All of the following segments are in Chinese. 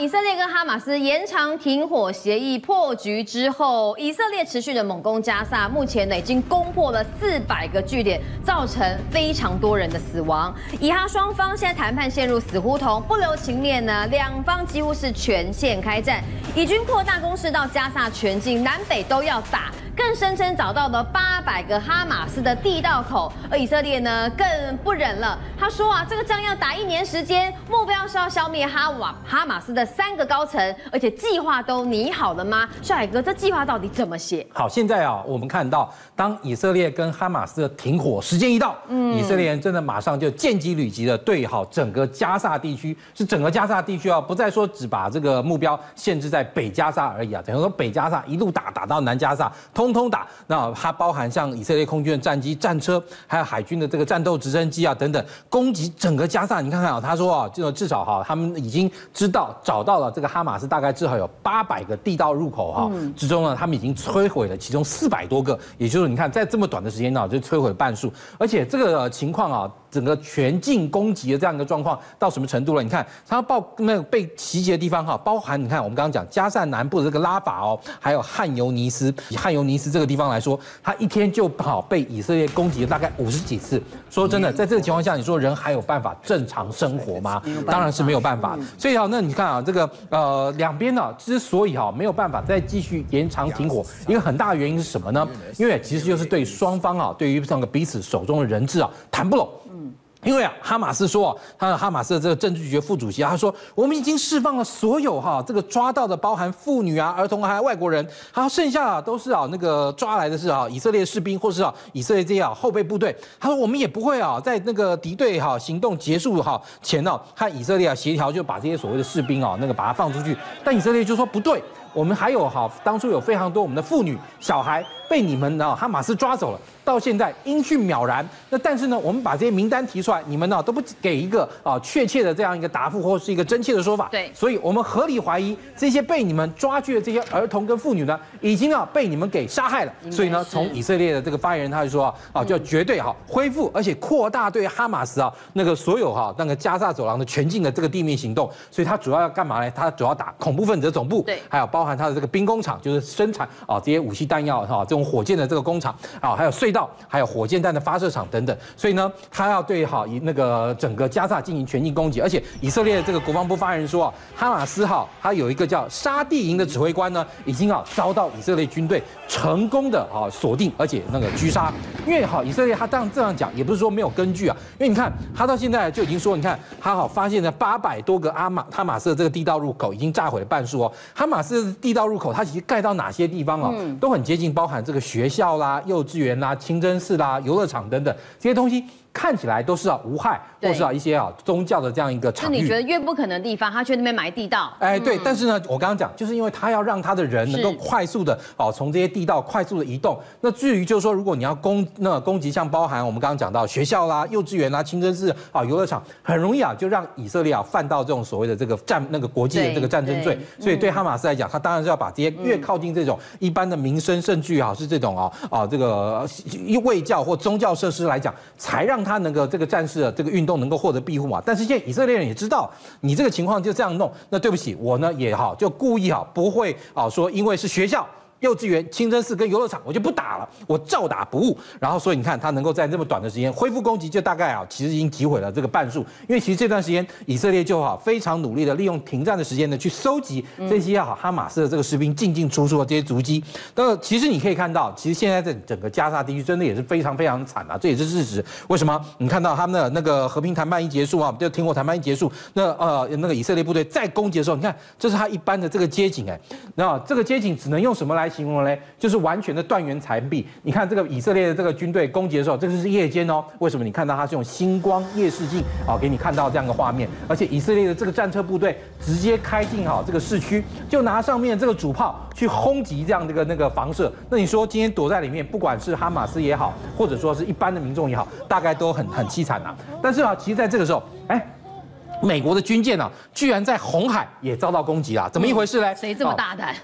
以色列跟哈马斯延长停火协议破局之后，以色列持续的猛攻加萨，目前呢已经攻破了四百个据点，造成非常多人的死亡。以哈双方现在谈判陷入死胡同，不留情面呢，两方几乎是全线开战，以军扩大攻势到加萨全境，南北都要打。更声称找到了八百个哈马斯的地道口，而以色列呢更不忍了。他说啊，这个仗要打一年时间，目标是要消灭哈瓦哈马斯的三个高层，而且计划都拟好了吗？帅海哥，这计划到底怎么写？好，现在啊，我们看到当以色列跟哈马斯的停火时间一到，嗯，以色列人真的马上就见机履机的对好整个加萨地区，是整个加萨地区啊，不再说只把这个目标限制在北加沙而已啊，等于说北加沙一路打打到南加沙，通。通通打，那它包含像以色列空军的战机、战车，还有海军的这个战斗直升机啊等等，攻击整个加萨。你看看啊，他说啊，这个至少哈，他们已经知道找到了这个哈马斯，大概至少有八百个地道入口哈，之中呢，他们已经摧毁了其中四百多个，也就是你看在这么短的时间呢，就摧毁了半数，而且这个情况啊。整个全境攻击的这样一个状况到什么程度了？你看，它报那个被袭击的地方哈，包含你看我们刚刚讲加萨南部的这个拉法哦，还有汉尤尼斯。以汉尤尼斯这个地方来说，它一天就好被以色列攻击了大概五十几次。说真的，在这个情况下，你说人还有办法正常生活吗？当然是没有办法。所以啊，那你看啊，这个呃两边呢，之所以哈没有办法再继续延长停火，一个很大的原因是什么呢？因为其实就是对双方啊，对于这个彼此手中的人质啊谈不拢。嗯因为啊，哈马斯说，他的哈马斯的这个政治局副主席啊，他说我们已经释放了所有哈这个抓到的，包含妇女啊、儿童还有外国人，然后剩下啊都是啊那个抓来的是啊以色列士兵或是啊以色列这些啊后备部队。他说我们也不会啊在那个敌对哈行动结束哈前呢，和以色列啊协调就把这些所谓的士兵啊那个把他放出去。但以色列就说不对，我们还有哈当初有非常多我们的妇女小孩被你们啊哈马斯抓走了。到现在音讯渺然，那但是呢，我们把这些名单提出来，你们呢都不给一个啊确切的这样一个答复或是一个真切的说法，对，所以我们合理怀疑这些被你们抓去的这些儿童跟妇女呢，已经啊被你们给杀害了。所以呢，从以色列的这个发言人他就说啊，啊就要绝对哈恢复，而且扩大对哈马斯啊那个所有哈那个加萨走廊的全境的这个地面行动。所以他主要要干嘛呢？他主要打恐怖分子的总部，对，还有包含他的这个兵工厂，就是生产啊这些武器弹药哈这种火箭的这个工厂啊，还有隧道，还有火箭。弹的发射场等等，所以呢，他要对好以那个整个加萨进行全境攻击，而且以色列这个国防部发言人说啊，哈马斯哈他有一个叫沙地营的指挥官呢，已经啊遭到以色列军队成功的啊锁定，而且那个狙杀。因为好以色列他这样这样讲，也不是说没有根据啊，因为你看他到现在就已经说，你看他好发现了八百多个阿马哈马斯的这个地道入口已经炸毁了半数哦。哈马斯的地道入口它其实盖到哪些地方啊？都很接近，包含这个学校啦、幼稚园啦、清真寺啦。游乐场等等这些东西。看起来都是啊无害，或是啊一些啊宗教的这样一个场域。那你觉得越不可能的地方，他去那边埋地道？哎，对。但是呢，我刚刚讲，就是因为他要让他的人能够快速的哦从这些地道快速的移动。那至于就是说，如果你要攻那攻击，像包含我们刚刚讲到学校啦、幼稚园啦、清真寺啊、游乐场，很容易啊就让以色列啊犯到这种所谓的这个战那个国际的这个战争罪。所以对哈马斯来讲，他当然是要把这些越靠近这种一般的民生，甚至啊是这种啊啊这个卫教或宗教设施来讲，才让。他能够这个战士的这个运动能够获得庇护嘛？但是现在以色列人也知道你这个情况就这样弄，那对不起，我呢也好就故意哈不会啊说因为是学校。幼稚园、清真寺跟游乐场，我就不打了，我照打不误。然后，所以你看，他能够在这么短的时间恢复攻击，就大概啊，其实已经击毁了这个半数。因为其实这段时间，以色列就好非常努力的利用停战的时间呢，去收集这些哈哈马斯的这个士兵进进出出的这些足迹。那其实你可以看到，其实现在在整个加沙地区真的也是非常非常惨啊，这也是事实。为什么？你看到他们的那个和平谈判一结束啊，就停火谈判一结束，那呃那个以色列部队再攻击的时候，你看这是他一般的这个街景哎，那这个街景只能用什么来形容嘞，就是完全的断垣残壁。你看这个以色列的这个军队攻击的时候，这个是夜间哦。为什么？你看到它是用星光夜视镜啊，给你看到这样的画面。而且以色列的这个战车部队直接开进好这个市区，就拿上面这个主炮去轰击这样的一个那个房舍。那你说今天躲在里面，不管是哈马斯也好，或者说是一般的民众也好，大概都很很凄惨呐。但是啊，其实在这个时候，哎。美国的军舰啊，居然在红海也遭到攻击了，怎么一回事呢？谁这么大胆？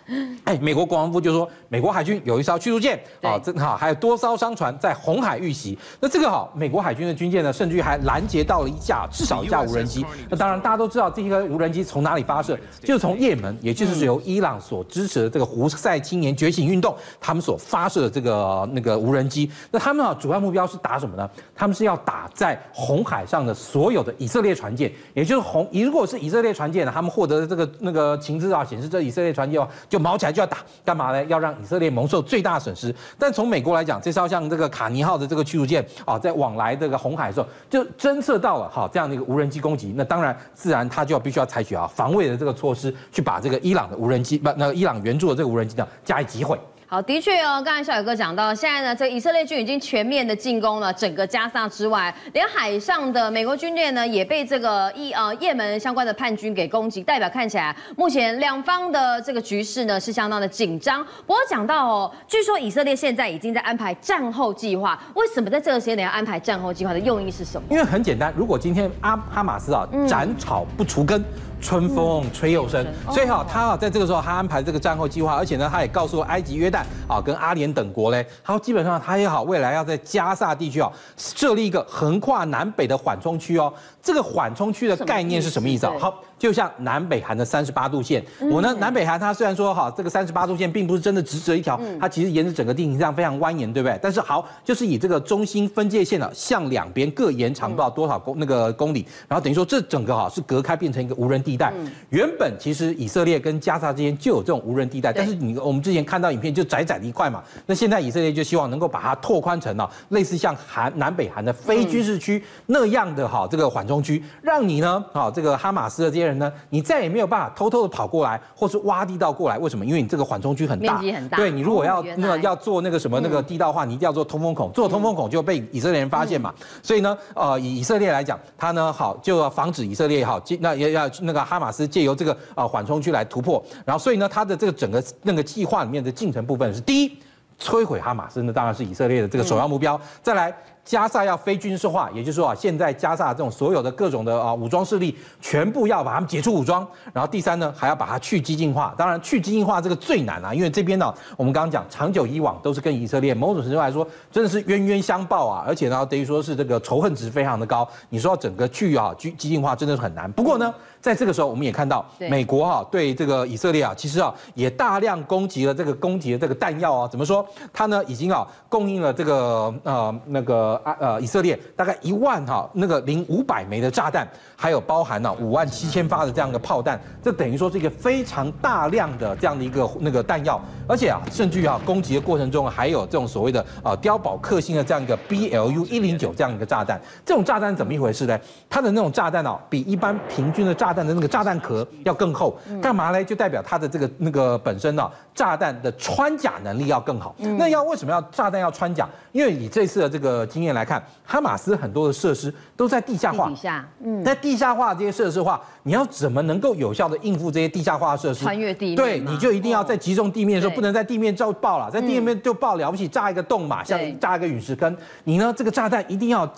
哎，美国国防部就说，美国海军有一艘驱逐舰啊，这哈还有多艘商船在红海遇袭。那这个好，美国海军的军舰呢，甚至于还拦截到了一架，至少一架无人机。那当然，大家都知道这个无人机从哪里发射，就是从也门，也就是由伊朗所支持的这个胡塞青年觉醒运动，他们所发射的这个那个无人机。那他们啊，主要目标是打什么呢？他们是要打在红海上的所有的以色列船舰，也就是红，如果是以色列船舰，他们获得的这个那个情资啊，显示这以色列船舰哦，就毛起来就要打，干嘛呢？要让以色列蒙受最大损失。但从美国来讲，这艘像这个卡尼号的这个驱逐舰啊，在往来这个红海的时候，就侦测到了哈这样的一个无人机攻击，那当然自然他就要必须要采取啊防卫的这个措施，去把这个伊朗的无人机不，那个伊朗援助的这个无人机呢加以击毁。好，的确哦，刚才小宇哥讲到，现在呢，这个以色列军已经全面的进攻了整个加萨之外，连海上的美国军舰呢也被这个伊呃也门相关的叛军给攻击，代表看起来目前两方的这个局势呢是相当的紧张。不过讲到哦，据说以色列现在已经在安排战后计划，为什么在这个时间点要安排战后计划的用意是什么？因为很简单，如果今天阿哈马斯啊斩草不除根。嗯春风吹又生，所以哈，他啊在这个时候，他安排这个战后计划，而且呢，他也告诉埃及、约旦啊，跟阿联等国嘞，他基本上他也好，未来要在加萨地区啊设立一个横跨南北的缓冲区哦。这个缓冲区的概念是什么意思啊？好，就像南北韩的三十八度线，我呢，南北韩它虽然说哈，这个三十八度线并不是真的直直一条，它其实沿着整个地形上非常蜿蜒，对不对？但是好，就是以这个中心分界线啊，向两边各延长不知道多少公那个公里，然后等于说这整个哈是隔开变成一个无人地带。原本其实以色列跟加沙之间就有这种无人地带，但是你我们之前看到影片就窄窄的一块嘛，那现在以色列就希望能够把它拓宽成啊，类似像韩南北韩的非军事区那样的哈这个缓冲区，让你呢，好，这个哈马斯的这些人呢，你再也没有办法偷偷的跑过来，或是挖地道过来。为什么？因为你这个缓冲区很大，面积很大。对，你如果要那个要做那个什么那个地道的话，你一定要做通风孔，做通风孔就被以色列人发现嘛。所以呢，呃，以以色列来讲，他呢好就要防止以色列也好，那也要那个哈马斯借由这个呃缓冲区来突破。然后所以呢，他的这个整个那个计划里面的进程部分是第一，摧毁哈马斯，那当然是以色列的这个首要目标。再来。加萨要非军事化，也就是说啊，现在加萨这种所有的各种的啊武装势力，全部要把他们解除武装。然后第三呢，还要把它去激进化。当然，去激进化这个最难啊，因为这边呢，我们刚刚讲，长久以往都是跟以色列某种程度来说，真的是冤冤相报啊，而且呢，等于说是这个仇恨值非常的高。你说要整个去啊激激进化，真的是很难。不过呢，在这个时候，我们也看到美国哈对这个以色列啊，其实啊也大量攻击了这个攻击的这个弹药啊。怎么说？它呢已经啊供应了这个呃那个。啊呃，以色列大概一万哈那个零五百枚的炸弹，还有包含了五万七千发的这样的炮弹，这等于说是一个非常大量的这样的一个那个弹药，而且啊，甚至于啊攻击的过程中还有这种所谓的啊碉堡克星的这样一个 BLU 一零九这样一个炸弹，这种炸弹怎么一回事呢？它的那种炸弹啊，比一般平均的炸弹的那个炸弹壳要更厚，干嘛呢？就代表它的这个那个本身呢，炸弹的穿甲能力要更好。那要为什么要炸弹要穿甲？因为你这次的这个经验来看，哈马斯很多的设施都在地下化，地下，嗯，在地下化这些设施的话，你要怎么能够有效的应付这些地下化设施？穿越地面，对，你就一定要在击中地面的时候，不能在地面就爆了，在地面就爆了不起，炸一个洞嘛，像炸一个陨石坑。你呢，这个炸弹一定要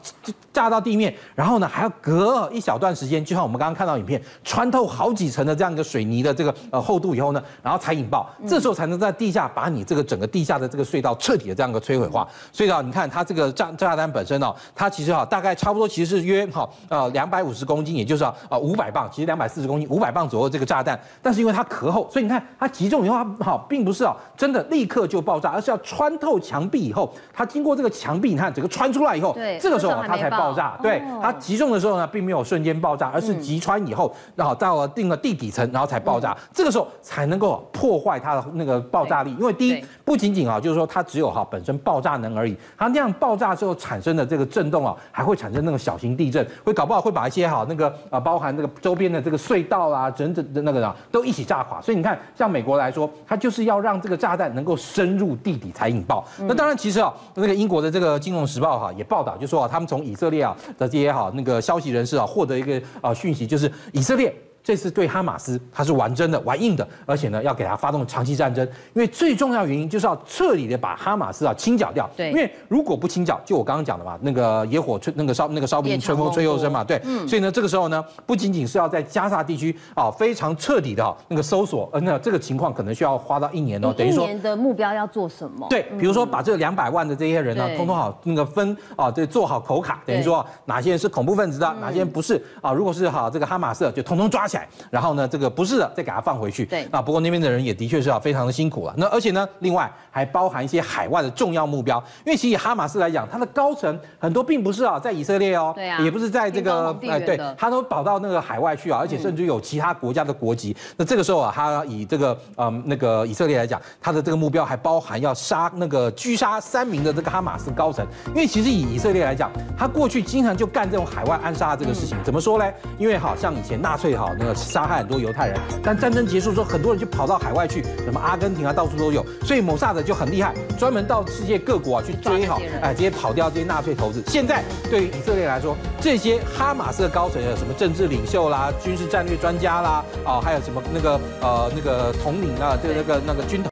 炸到地面，然后呢，还要隔一小段时间，就像我们刚刚看到影片，穿透好几层的这样一个水泥的这个呃厚度以后呢，然后才引爆，这时候才能在地下把你这个整个地下的这个隧道彻底的这样一个摧毁化。所以啊，你看它这个炸炸弹本身哦，它其实哈大概差不多其实是约哈呃两百五十公斤，也就是啊啊五百磅，其实两百四十公斤，五百磅左右这个炸弹。但是因为它壳厚，所以你看它击中以后，它好并不是啊真的立刻就爆炸，而是要穿透墙壁以后，它经过这个墙壁，你看整个穿出来以后，对，这个时候它才爆炸。对，它击中的时候呢，并没有瞬间爆炸，而是击穿以后，然后到了定了地底层，然后才爆炸。这个时候才能够破坏它的那个爆炸力，因为第一不仅仅啊就是说它只有哈本身爆炸能而已，它那样爆炸之后产生的这个震动啊，还会产生那种小型地震，会搞不好会把一些哈那个啊，包含这个周边的这个隧道啊，整整的那个啊，都一起炸垮。所以你看，像美国来说，它就是要让这个炸弹能够深入地底才引爆。那当然，其实啊，那个英国的这个《金融时报》哈也报道，就说啊，他们从以色列啊的这些哈那个消息人士啊获得一个啊讯息，就是以色列。这次对哈马斯他是玩真的、玩硬的，而且呢要给他发动长期战争，因为最重要原因就是要彻底的把哈马斯啊清剿掉。对，因为如果不清剿，就我刚刚讲的嘛，那个野火吹，那个烧那个烧不尽，春风吹又生嘛。对，嗯，所以呢这个时候呢，不仅仅是要在加沙地区啊非常彻底的啊那个搜索，呃，那这个情况可能需要花到一年哦。等于说，一年的目标要做什么？对，比如说把这两百万的这些人呢，通通好那个分啊，对，做好口卡，等于说哪些人是恐怖分子的，哪些人不是啊？如果是好这个哈马斯，就通通抓起来，然后呢这个不是的再给他放回去。对，啊，不过那边的人也的确是啊非常的辛苦了。那而且呢，另外还包含一些海外的重要目标，因为其实以哈马斯来讲，它的高层很多并不是啊在以色列哦，对啊，也不是在这个哎对，他都跑到那个海外去啊，而且甚至有其他国家的国籍。那这个时候啊，他以这个嗯那个以色列来讲，他的这个目标还包含要杀那个狙杀三名的这个哈马斯高层，因为其实以以色列来讲，他过去经常就干这种海外暗杀这个事情。怎么说呢？因为好像以前纳粹哈那个杀害很多犹太人，但战争结束之后，很多人就跑到海外去，什么阿根廷啊，到处都有。所以摩萨德就很厉害，专门到世界各国啊去追好哎这些跑掉这些纳粹头子。现在对于以色列来说，这些哈马斯的高层有什么政治领袖啦、军事战略专家啦啊，还有什么那个呃那个统领啊，对那个那个军统。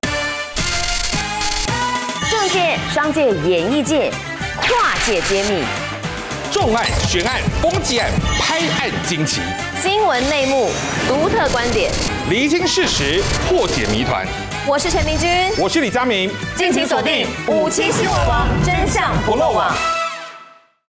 政界、商界、演艺界，跨界揭秘，重案、悬案、攻击案、拍案惊奇，新闻内幕、独特观点，厘清事实，破解谜团。我是陈明君，我是李佳明，敬请锁定《五七新闻网》，真相不漏网。